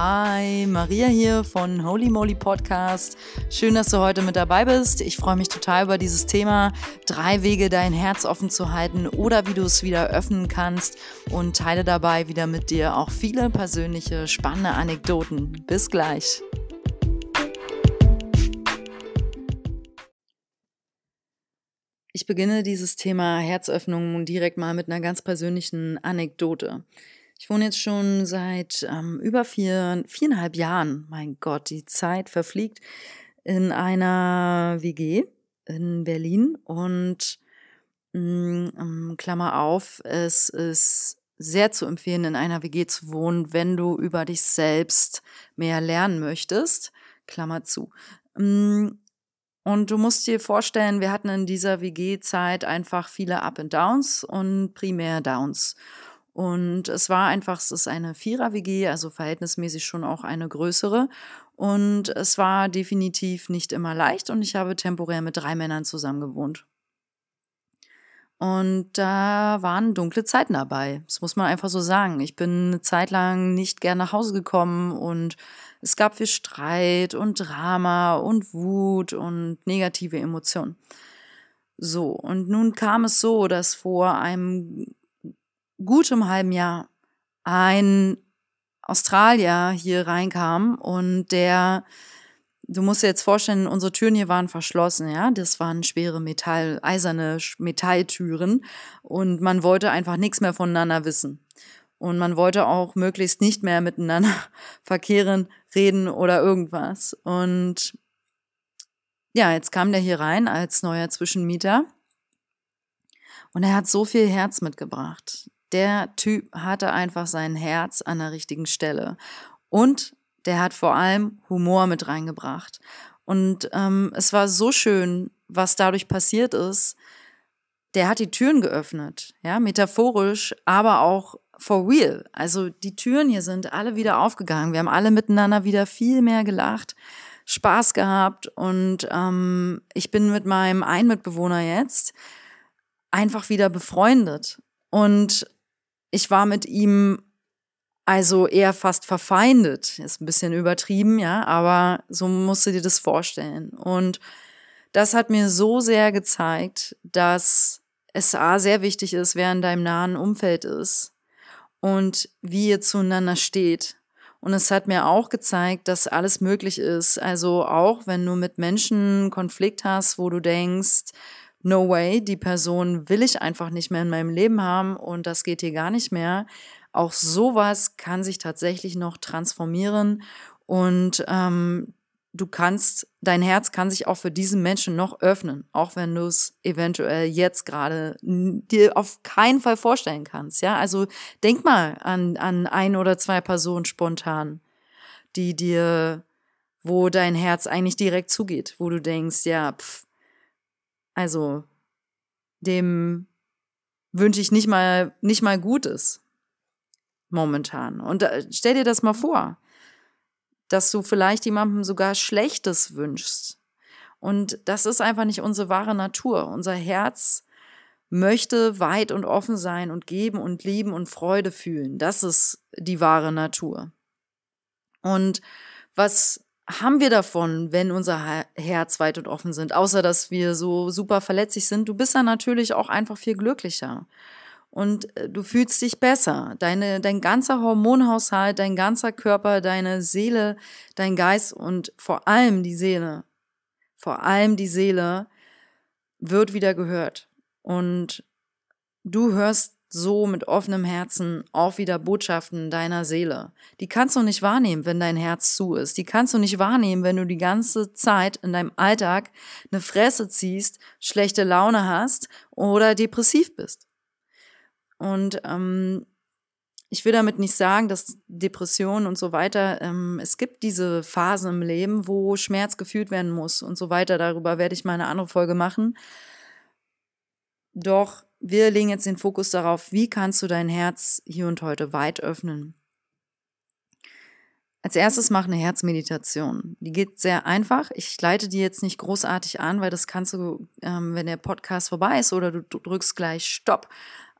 Hi, Maria hier von Holy Moly Podcast. Schön, dass du heute mit dabei bist. Ich freue mich total über dieses Thema. Drei Wege, dein Herz offen zu halten oder wie du es wieder öffnen kannst und teile dabei wieder mit dir auch viele persönliche, spannende Anekdoten. Bis gleich. Ich beginne dieses Thema Herzöffnung direkt mal mit einer ganz persönlichen Anekdote. Ich wohne jetzt schon seit ähm, über vier, viereinhalb Jahren, mein Gott, die Zeit verfliegt, in einer WG in Berlin und mh, mm, Klammer auf, es ist sehr zu empfehlen, in einer WG zu wohnen, wenn du über dich selbst mehr lernen möchtest. Klammer zu. Mm, und du musst dir vorstellen, wir hatten in dieser WG-Zeit einfach viele Up and Downs und primär Downs. Und es war einfach, es ist eine Vierer-WG, also verhältnismäßig schon auch eine größere. Und es war definitiv nicht immer leicht und ich habe temporär mit drei Männern zusammen gewohnt. Und da waren dunkle Zeiten dabei. Das muss man einfach so sagen. Ich bin eine Zeit lang nicht gern nach Hause gekommen und es gab viel Streit und Drama und Wut und negative Emotionen. So, und nun kam es so, dass vor einem gutem halben Jahr ein Australier hier reinkam und der, du musst dir jetzt vorstellen, unsere Türen hier waren verschlossen, ja, das waren schwere Metall, eiserne Metalltüren und man wollte einfach nichts mehr voneinander wissen. Und man wollte auch möglichst nicht mehr miteinander verkehren, reden oder irgendwas. Und ja, jetzt kam der hier rein als neuer Zwischenmieter. Und er hat so viel Herz mitgebracht der Typ hatte einfach sein Herz an der richtigen Stelle. Und der hat vor allem Humor mit reingebracht. Und ähm, es war so schön, was dadurch passiert ist. Der hat die Türen geöffnet, ja, metaphorisch, aber auch for real. Also die Türen hier sind alle wieder aufgegangen. Wir haben alle miteinander wieder viel mehr gelacht, Spaß gehabt und ähm, ich bin mit meinem Einmitbewohner jetzt einfach wieder befreundet. Und ich war mit ihm also eher fast verfeindet. Ist ein bisschen übertrieben, ja, aber so musst du dir das vorstellen. Und das hat mir so sehr gezeigt, dass es A sehr wichtig ist, wer in deinem nahen Umfeld ist und wie ihr zueinander steht. Und es hat mir auch gezeigt, dass alles möglich ist. Also auch wenn du mit Menschen Konflikt hast, wo du denkst, no way, die Person will ich einfach nicht mehr in meinem Leben haben und das geht hier gar nicht mehr. Auch sowas kann sich tatsächlich noch transformieren und ähm, du kannst, dein Herz kann sich auch für diesen Menschen noch öffnen, auch wenn du es eventuell jetzt gerade dir auf keinen Fall vorstellen kannst. Ja, also denk mal an, an ein oder zwei Personen spontan, die dir, wo dein Herz eigentlich direkt zugeht, wo du denkst, ja, pff, also dem wünsche ich nicht mal nicht mal Gutes momentan. Und äh, stell dir das mal vor, dass du vielleicht jemandem sogar Schlechtes wünschst. Und das ist einfach nicht unsere wahre Natur. Unser Herz möchte weit und offen sein und geben und lieben und Freude fühlen. Das ist die wahre Natur. Und was haben wir davon, wenn unser Herz weit und offen sind, außer dass wir so super verletzlich sind? Du bist dann natürlich auch einfach viel glücklicher. Und äh, du fühlst dich besser. Deine, dein ganzer Hormonhaushalt, dein ganzer Körper, deine Seele, dein Geist und vor allem die Seele, vor allem die Seele wird wieder gehört. Und du hörst so mit offenem Herzen auch wieder Botschaften deiner Seele. Die kannst du nicht wahrnehmen, wenn dein Herz zu ist. Die kannst du nicht wahrnehmen, wenn du die ganze Zeit in deinem Alltag eine Fresse ziehst, schlechte Laune hast oder depressiv bist. Und ähm, ich will damit nicht sagen, dass Depressionen und so weiter, ähm, es gibt diese Phasen im Leben, wo Schmerz gefühlt werden muss und so weiter. Darüber werde ich mal eine andere Folge machen. Doch wir legen jetzt den Fokus darauf, wie kannst du dein Herz hier und heute weit öffnen. Als erstes mach eine Herzmeditation. Die geht sehr einfach. Ich leite die jetzt nicht großartig an, weil das kannst du, ähm, wenn der Podcast vorbei ist oder du drückst gleich Stopp,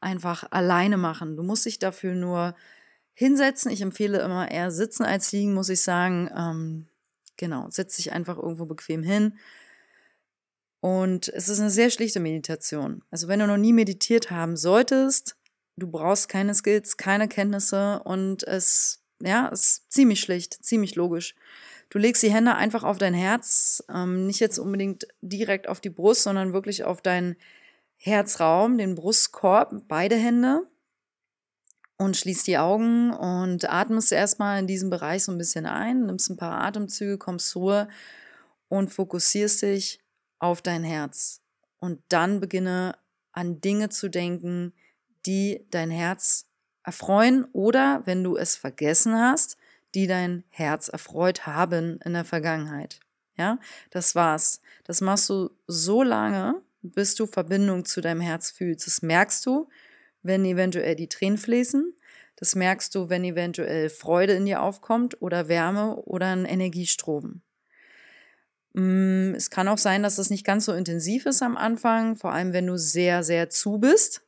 einfach alleine machen. Du musst dich dafür nur hinsetzen. Ich empfehle immer eher sitzen als liegen, muss ich sagen. Ähm, genau, setz dich einfach irgendwo bequem hin. Und es ist eine sehr schlichte Meditation. Also wenn du noch nie meditiert haben solltest, du brauchst keine Skills, keine Kenntnisse und es, ja, ist ziemlich schlicht, ziemlich logisch. Du legst die Hände einfach auf dein Herz, ähm, nicht jetzt unbedingt direkt auf die Brust, sondern wirklich auf deinen Herzraum, den Brustkorb, beide Hände und schließt die Augen und atmest erstmal in diesem Bereich so ein bisschen ein, nimmst ein paar Atemzüge, kommst zur Ruhe und fokussierst dich auf dein Herz. Und dann beginne an Dinge zu denken, die dein Herz erfreuen oder, wenn du es vergessen hast, die dein Herz erfreut haben in der Vergangenheit. Ja, das war's. Das machst du so lange, bis du Verbindung zu deinem Herz fühlst. Das merkst du, wenn eventuell die Tränen fließen. Das merkst du, wenn eventuell Freude in dir aufkommt oder Wärme oder ein Energiestrom. Mm, es kann auch sein, dass es nicht ganz so intensiv ist am Anfang, vor allem wenn du sehr, sehr zu bist.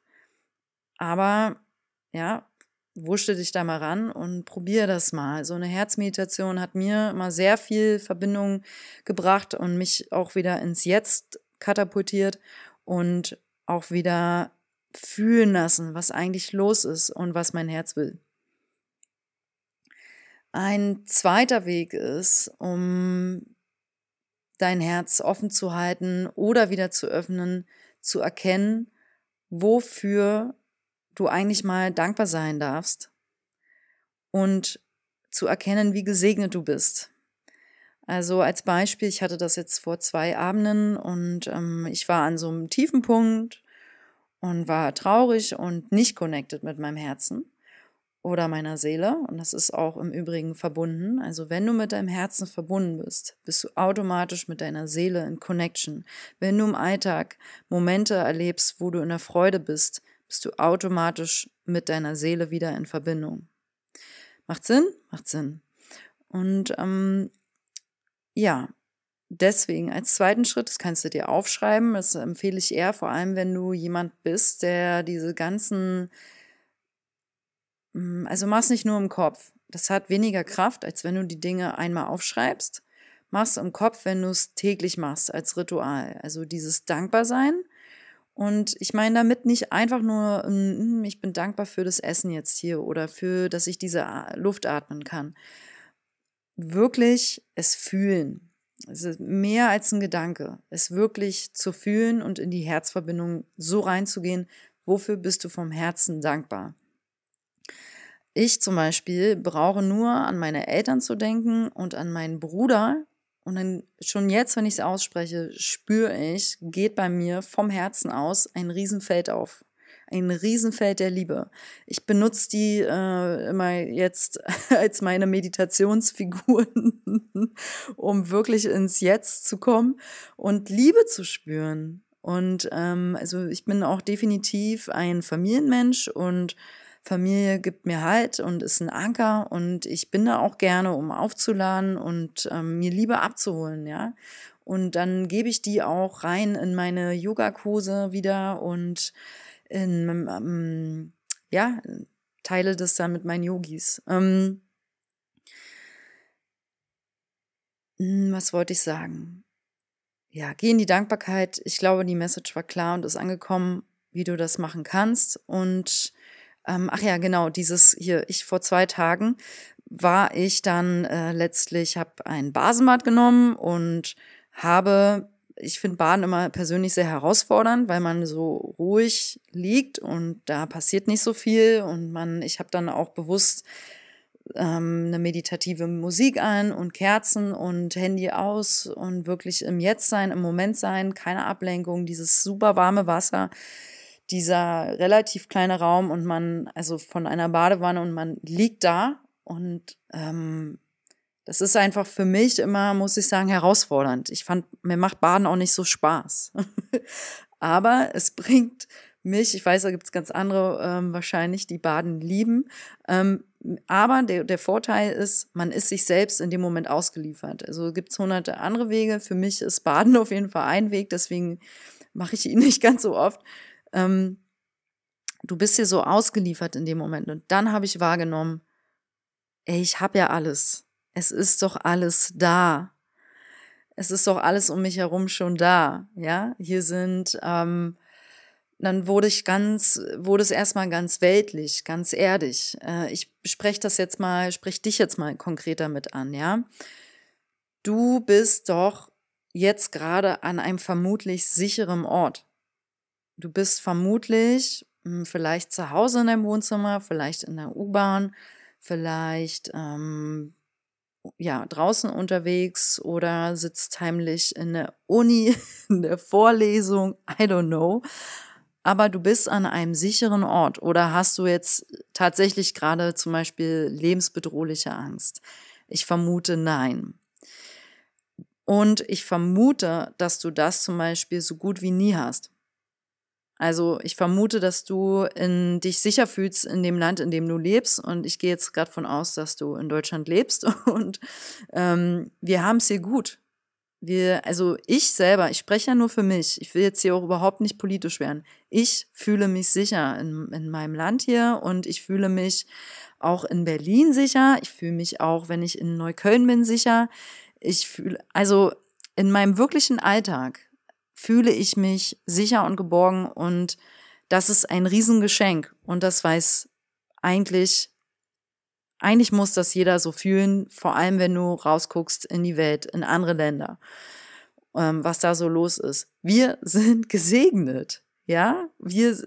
Aber ja, wuschte dich da mal ran und probier das mal. So eine Herzmeditation hat mir immer sehr viel Verbindung gebracht und mich auch wieder ins Jetzt katapultiert und auch wieder fühlen lassen, was eigentlich los ist und was mein Herz will. Ein zweiter Weg ist, um dein Herz offen zu halten oder wieder zu öffnen, zu erkennen, wofür du eigentlich mal dankbar sein darfst und zu erkennen, wie gesegnet du bist. Also als Beispiel, ich hatte das jetzt vor zwei Abenden und ähm, ich war an so einem tiefen Punkt und war traurig und nicht connected mit meinem Herzen oder meiner Seele. Und das ist auch im Übrigen verbunden. Also wenn du mit deinem Herzen verbunden bist, bist du automatisch mit deiner Seele in Connection. Wenn du im Alltag Momente erlebst, wo du in der Freude bist, bist du automatisch mit deiner Seele wieder in Verbindung. Macht Sinn? Macht Sinn. Und ähm, ja, deswegen als zweiten Schritt, das kannst du dir aufschreiben, das empfehle ich eher, vor allem wenn du jemand bist, der diese ganzen, also mach's nicht nur im Kopf. Das hat weniger Kraft, als wenn du die Dinge einmal aufschreibst. Machst im Kopf, wenn du es täglich machst, als Ritual. Also dieses Dankbarsein. Und ich meine damit nicht einfach nur, hm, ich bin dankbar für das Essen jetzt hier oder für, dass ich diese Luft atmen kann. Wirklich es fühlen es ist mehr als ein Gedanke, es wirklich zu fühlen und in die Herzverbindung so reinzugehen, wofür bist du vom Herzen dankbar. Ich zum Beispiel brauche nur an meine Eltern zu denken und an meinen Bruder. Und dann schon jetzt, wenn ich es ausspreche, spüre ich, geht bei mir vom Herzen aus ein Riesenfeld auf ein Riesenfeld der Liebe. Ich benutze die äh, immer jetzt als meine Meditationsfiguren, um wirklich ins Jetzt zu kommen und Liebe zu spüren. Und ähm, also ich bin auch definitiv ein Familienmensch und Familie gibt mir Halt und ist ein Anker und ich bin da auch gerne, um aufzuladen und ähm, mir Liebe abzuholen, ja. Und dann gebe ich die auch rein in meine Yogakurse wieder und in, ähm, ja, teile das dann mit meinen Yogis. Ähm, hm, was wollte ich sagen? Ja, geh in die Dankbarkeit. Ich glaube, die Message war klar und ist angekommen, wie du das machen kannst. Und ähm, ach ja, genau, dieses hier, ich vor zwei Tagen war ich dann äh, letztlich, habe ein Basenbad genommen und habe ich finde Baden immer persönlich sehr herausfordernd, weil man so ruhig liegt und da passiert nicht so viel und man, ich habe dann auch bewusst ähm, eine meditative Musik an und Kerzen und Handy aus und wirklich im Jetzt sein, im Moment sein, keine Ablenkung, dieses super warme Wasser, dieser relativ kleine Raum und man, also von einer Badewanne und man liegt da und ähm, das ist einfach für mich immer, muss ich sagen, herausfordernd. Ich fand, mir macht Baden auch nicht so Spaß. Aber es bringt mich, ich weiß, da gibt es ganz andere ähm, wahrscheinlich, die Baden lieben. Ähm, aber der, der Vorteil ist, man ist sich selbst in dem Moment ausgeliefert. Also gibt es hunderte andere Wege. Für mich ist Baden auf jeden Fall ein Weg, deswegen mache ich ihn nicht ganz so oft. Ähm, du bist hier so ausgeliefert in dem Moment. Und dann habe ich wahrgenommen, ey, ich habe ja alles. Es ist doch alles da. Es ist doch alles um mich herum schon da. Ja, hier sind, ähm, dann wurde ich ganz, wurde es erstmal ganz weltlich, ganz erdig. Äh, ich spreche das jetzt mal, sprich dich jetzt mal konkreter mit an, ja. Du bist doch jetzt gerade an einem vermutlich sicheren Ort. Du bist vermutlich hm, vielleicht zu Hause in deinem Wohnzimmer, vielleicht in der U-Bahn, vielleicht ähm, ja, draußen unterwegs oder sitzt heimlich in der Uni, in der Vorlesung, I don't know. Aber du bist an einem sicheren Ort oder hast du jetzt tatsächlich gerade zum Beispiel lebensbedrohliche Angst? Ich vermute nein. Und ich vermute, dass du das zum Beispiel so gut wie nie hast. Also ich vermute, dass du in, dich sicher fühlst in dem Land, in dem du lebst. Und ich gehe jetzt gerade von aus, dass du in Deutschland lebst. Und ähm, wir haben es hier gut. Wir, also ich selber, ich spreche ja nur für mich. Ich will jetzt hier auch überhaupt nicht politisch werden. Ich fühle mich sicher in, in meinem Land hier und ich fühle mich auch in Berlin sicher. Ich fühle mich auch, wenn ich in Neukölln bin, sicher. Ich fühle, also in meinem wirklichen Alltag fühle ich mich sicher und geborgen und das ist ein Riesengeschenk und das weiß eigentlich, eigentlich muss das jeder so fühlen, vor allem wenn du rausguckst in die Welt, in andere Länder, ähm, was da so los ist. Wir sind gesegnet. Ja, wir,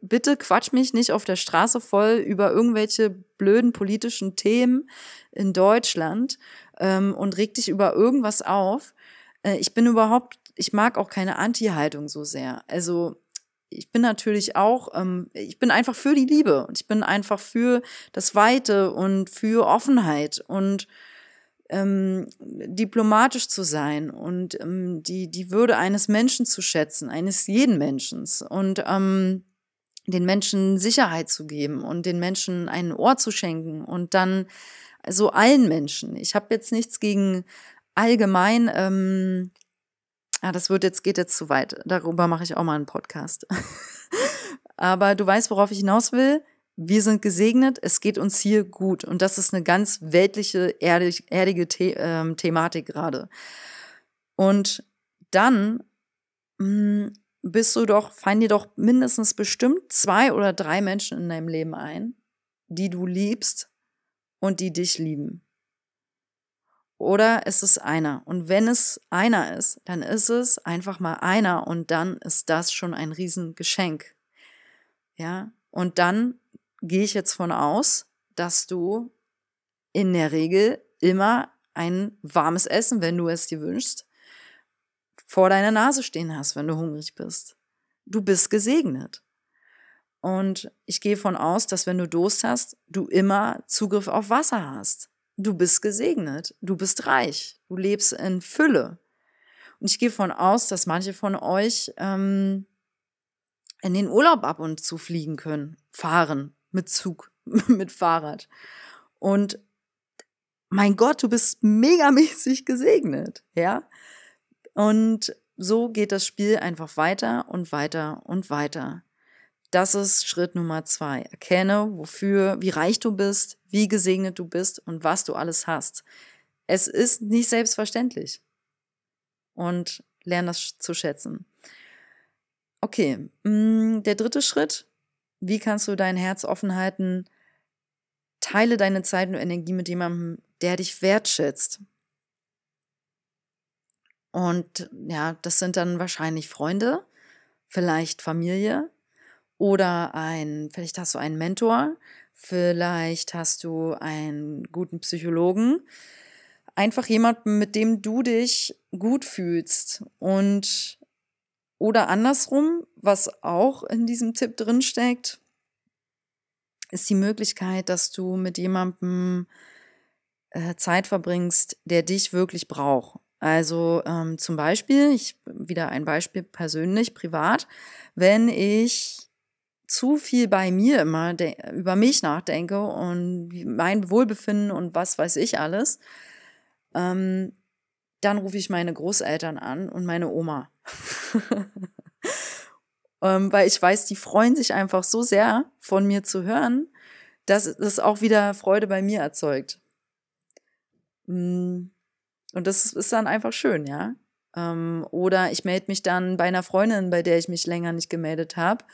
bitte quatsch mich nicht auf der Straße voll über irgendwelche blöden politischen Themen in Deutschland ähm, und reg dich über irgendwas auf. Äh, ich bin überhaupt ich mag auch keine Anti-Haltung so sehr. Also ich bin natürlich auch, ähm, ich bin einfach für die Liebe und ich bin einfach für das Weite und für Offenheit und ähm, diplomatisch zu sein und ähm, die, die Würde eines Menschen zu schätzen, eines jeden Menschen und ähm, den Menschen Sicherheit zu geben und den Menschen ein Ohr zu schenken und dann so allen Menschen. Ich habe jetzt nichts gegen allgemein ähm, ja, das wird jetzt, geht jetzt zu weit. Darüber mache ich auch mal einen Podcast. Aber du weißt, worauf ich hinaus will. Wir sind gesegnet, es geht uns hier gut. Und das ist eine ganz weltliche, erdig, erdige The ähm, Thematik gerade. Und dann mh, hm, bist du doch, fallen dir doch mindestens bestimmt zwei oder drei Menschen in deinem Leben ein, die du liebst und die dich lieben. Oder ist es einer? Und wenn es einer ist, dann ist es einfach mal einer und dann ist das schon ein Riesengeschenk. Ja, und dann gehe ich jetzt von aus, dass du in der Regel immer ein warmes Essen, wenn du es dir wünschst, vor deiner Nase stehen hast, wenn du hungrig bist. Du bist gesegnet. Und ich gehe von aus, dass wenn du Durst hast, du immer Zugriff auf Wasser hast. Du bist gesegnet, du bist reich, du lebst in Fülle. Und ich gehe von aus, dass manche von euch ähm, in den Urlaub ab und zu fliegen können, fahren, mit Zug, mit Fahrrad. Und mein Gott, du bist megamäßig gesegnet, ja? Und so geht das Spiel einfach weiter und weiter und weiter. Das ist Schritt Nummer zwei. Erkenne, wofür, wie reich du bist, wie gesegnet du bist und was du alles hast. Es ist nicht selbstverständlich. Und lerne das zu schätzen. Okay, mm, der dritte Schritt. Wie kannst du dein Herz offen halten? Teile deine Zeit und Energie mit jemandem, der dich wertschätzt. Und ja, das sind dann wahrscheinlich Freunde, vielleicht Familie, oder ein, vielleicht hast du einen Mentor, vielleicht hast du einen guten Psychologen. Einfach jemanden, mit dem du dich gut fühlst. Und oder andersrum, was auch in diesem Tipp drin steckt, ist die Möglichkeit, dass du mit jemandem äh, Zeit verbringst, der dich wirklich braucht. Also ähm, zum Beispiel, ich wieder ein Beispiel persönlich, privat, wenn ich zu viel bei mir immer über mich nachdenke und mein Wohlbefinden und was weiß ich alles, ähm, dann rufe ich meine Großeltern an und meine Oma. ähm, weil ich weiß, die freuen sich einfach so sehr, von mir zu hören, dass es auch wieder Freude bei mir erzeugt. Mm, und das ist dann einfach schön, ja. Ähm, oder ich melde mich dann bei einer Freundin, bei der ich mich länger nicht gemeldet habe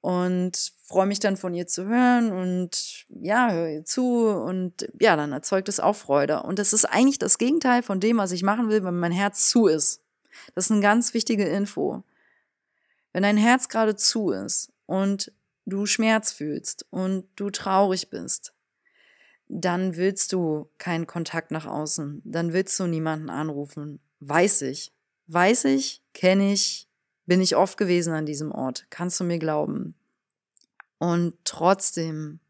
und freue mich dann von ihr zu hören und ja, höre ihr zu und ja, dann erzeugt es auch Freude. Und das ist eigentlich das Gegenteil von dem, was ich machen will, wenn mein Herz zu ist. Das ist eine ganz wichtige Info. Wenn dein Herz gerade zu ist und du Schmerz fühlst und du traurig bist, dann willst du keinen Kontakt nach außen, dann willst du niemanden anrufen. Weiß ich. Weiß ich, kenne ich, bin ich oft gewesen an diesem Ort. Kannst du mir glauben? Und trotzdem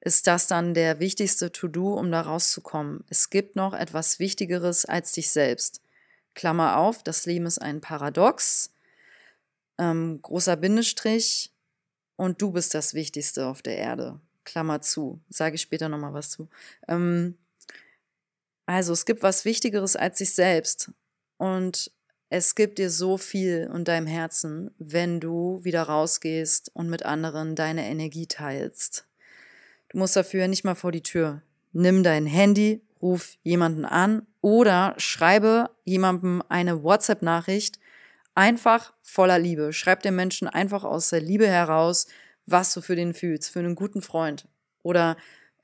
ist das dann der wichtigste To-Do, um da rauszukommen. Es gibt noch etwas Wichtigeres als dich selbst. Klammer auf, das Leben ist ein Paradox. Ähm, großer Bindestrich. Und du bist das Wichtigste auf der Erde. Klammer zu. Sage ich später nochmal was zu. Ähm, also es gibt was Wichtigeres als sich selbst. Und es gibt dir so viel in deinem Herzen, wenn du wieder rausgehst und mit anderen deine Energie teilst. Du musst dafür nicht mal vor die Tür. Nimm dein Handy, ruf jemanden an oder schreibe jemandem eine WhatsApp-Nachricht einfach voller Liebe. Schreib dem Menschen einfach aus der Liebe heraus, was du für den fühlst, für einen guten Freund. Oder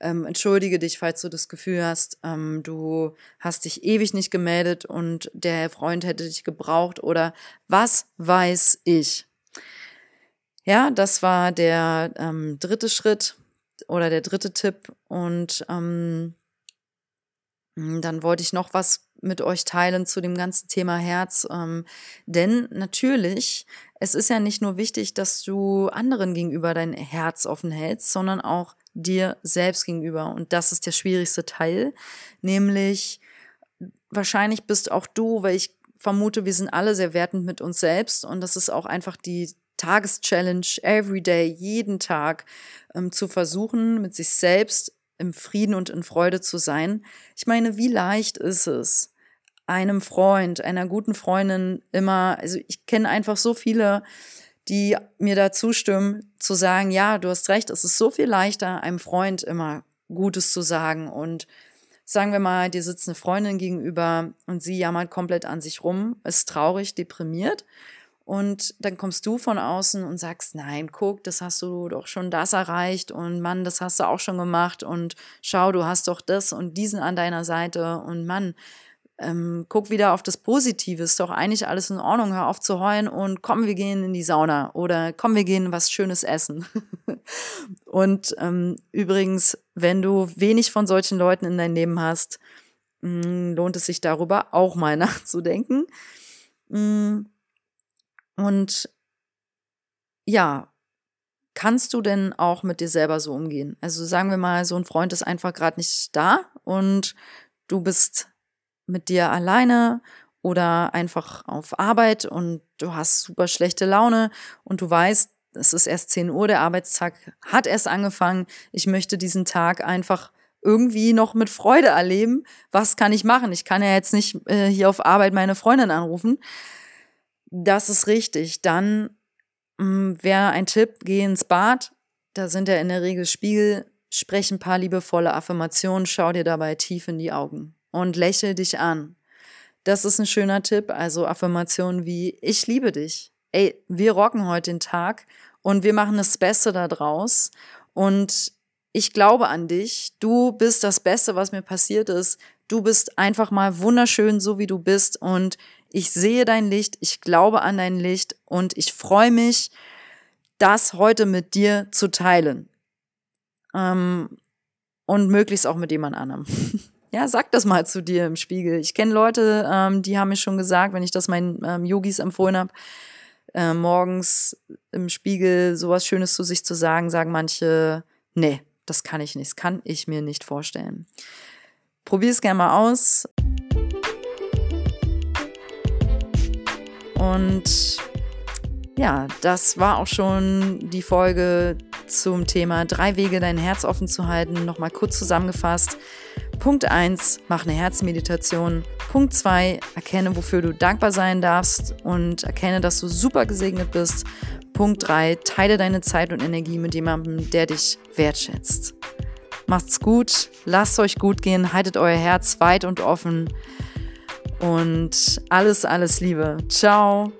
ähm, entschuldige dich, falls du das Gefühl hast, ähm, du hast dich ewig nicht gemeldet und der Freund hätte dich gebraucht oder was weiß ich. Ja, das war der ähm, dritte Schritt oder der dritte Tipp und ähm, dann wollte ich noch was mit euch teilen zu dem ganzen Thema Herz. Ähm, denn natürlich, es ist ja nicht nur wichtig, dass du anderen gegenüber dein Herz offen hältst, sondern auch dir selbst gegenüber. Und das ist der schwierigste Teil, nämlich wahrscheinlich bist auch du, weil ich vermute, wir sind alle sehr wertend mit uns selbst und das ist auch einfach die Tageschallenge, everyday, jeden Tag ähm, zu versuchen, mit sich selbst im Frieden und in Freude zu sein. Ich meine, wie leicht ist es, einem Freund, einer guten Freundin immer, also ich kenne einfach so viele, die mir da zustimmen, zu sagen, ja, du hast recht, es ist so viel leichter, einem Freund immer Gutes zu sagen. Und sagen wir mal, dir sitzt eine Freundin gegenüber und sie jammert komplett an sich rum, ist traurig, deprimiert. Und dann kommst du von außen und sagst, nein, guck, das hast du doch schon das erreicht und Mann, das hast du auch schon gemacht und schau, du hast doch das und diesen an deiner Seite und Mann, ähm, guck wieder auf das Positive, ist doch eigentlich alles in Ordnung, hör auf zu heulen und komm, wir gehen in die Sauna oder komm, wir gehen was Schönes essen. und ähm, übrigens, wenn du wenig von solchen Leuten in deinem Leben hast, mh, mm, lohnt es sich darüber auch mal nachzudenken. Mm, und ja, kannst du denn auch mit dir selber so umgehen? Also sagen wir mal, so ein Freund ist einfach gerade nicht da und du bist mit dir alleine oder einfach auf Arbeit und du hast super schlechte Laune und du weißt, es ist erst 10 Uhr, der Arbeitstag hat erst angefangen. Ich möchte diesen Tag einfach irgendwie noch mit Freude erleben. Was kann ich machen? Ich kann ja jetzt nicht äh, hier auf Arbeit meine Freundin anrufen. Das ist richtig. Dann hm, wäre ein Tipp, geh ins Bad. Da sind ja in der Regel Spiegel. Sprech ein paar liebevolle Affirmationen, schau dir dabei tief in die Augen und lächel dich an. Das ist ein schöner Tipp. Also Affirmationen wie ich liebe dich. Ey, wir rocken heute den Tag und wir machen das Beste daraus. Und ich glaube an dich. Du bist das Beste, was mir passiert ist. Du bist einfach mal wunderschön, so wie du bist. Und ich sehe dein Licht. Ich glaube an dein Licht. Und ich freue mich, das heute mit dir zu teilen. Ähm, und möglichst auch mit jemand anderem. Ja, sag das mal zu dir im Spiegel. Ich kenne Leute, ähm, die haben mir schon gesagt, wenn ich das meinen ähm, Yogis empfohlen habe, äh, morgens im Spiegel sowas Schönes zu sich zu sagen, sagen manche, nee, das kann ich nicht, das kann ich mir nicht vorstellen. Probier es gerne mal aus. Und ja, das war auch schon die Folge zum Thema drei Wege, dein Herz offen zu halten. Nochmal kurz zusammengefasst. Punkt 1, mach eine Herzmeditation. Punkt 2, erkenne, wofür du dankbar sein darfst und erkenne, dass du super gesegnet bist. Punkt 3, teile deine Zeit und Energie mit jemandem, der dich wertschätzt. Macht's gut, lasst euch gut gehen, haltet euer Herz weit und offen und alles, alles Liebe. Ciao.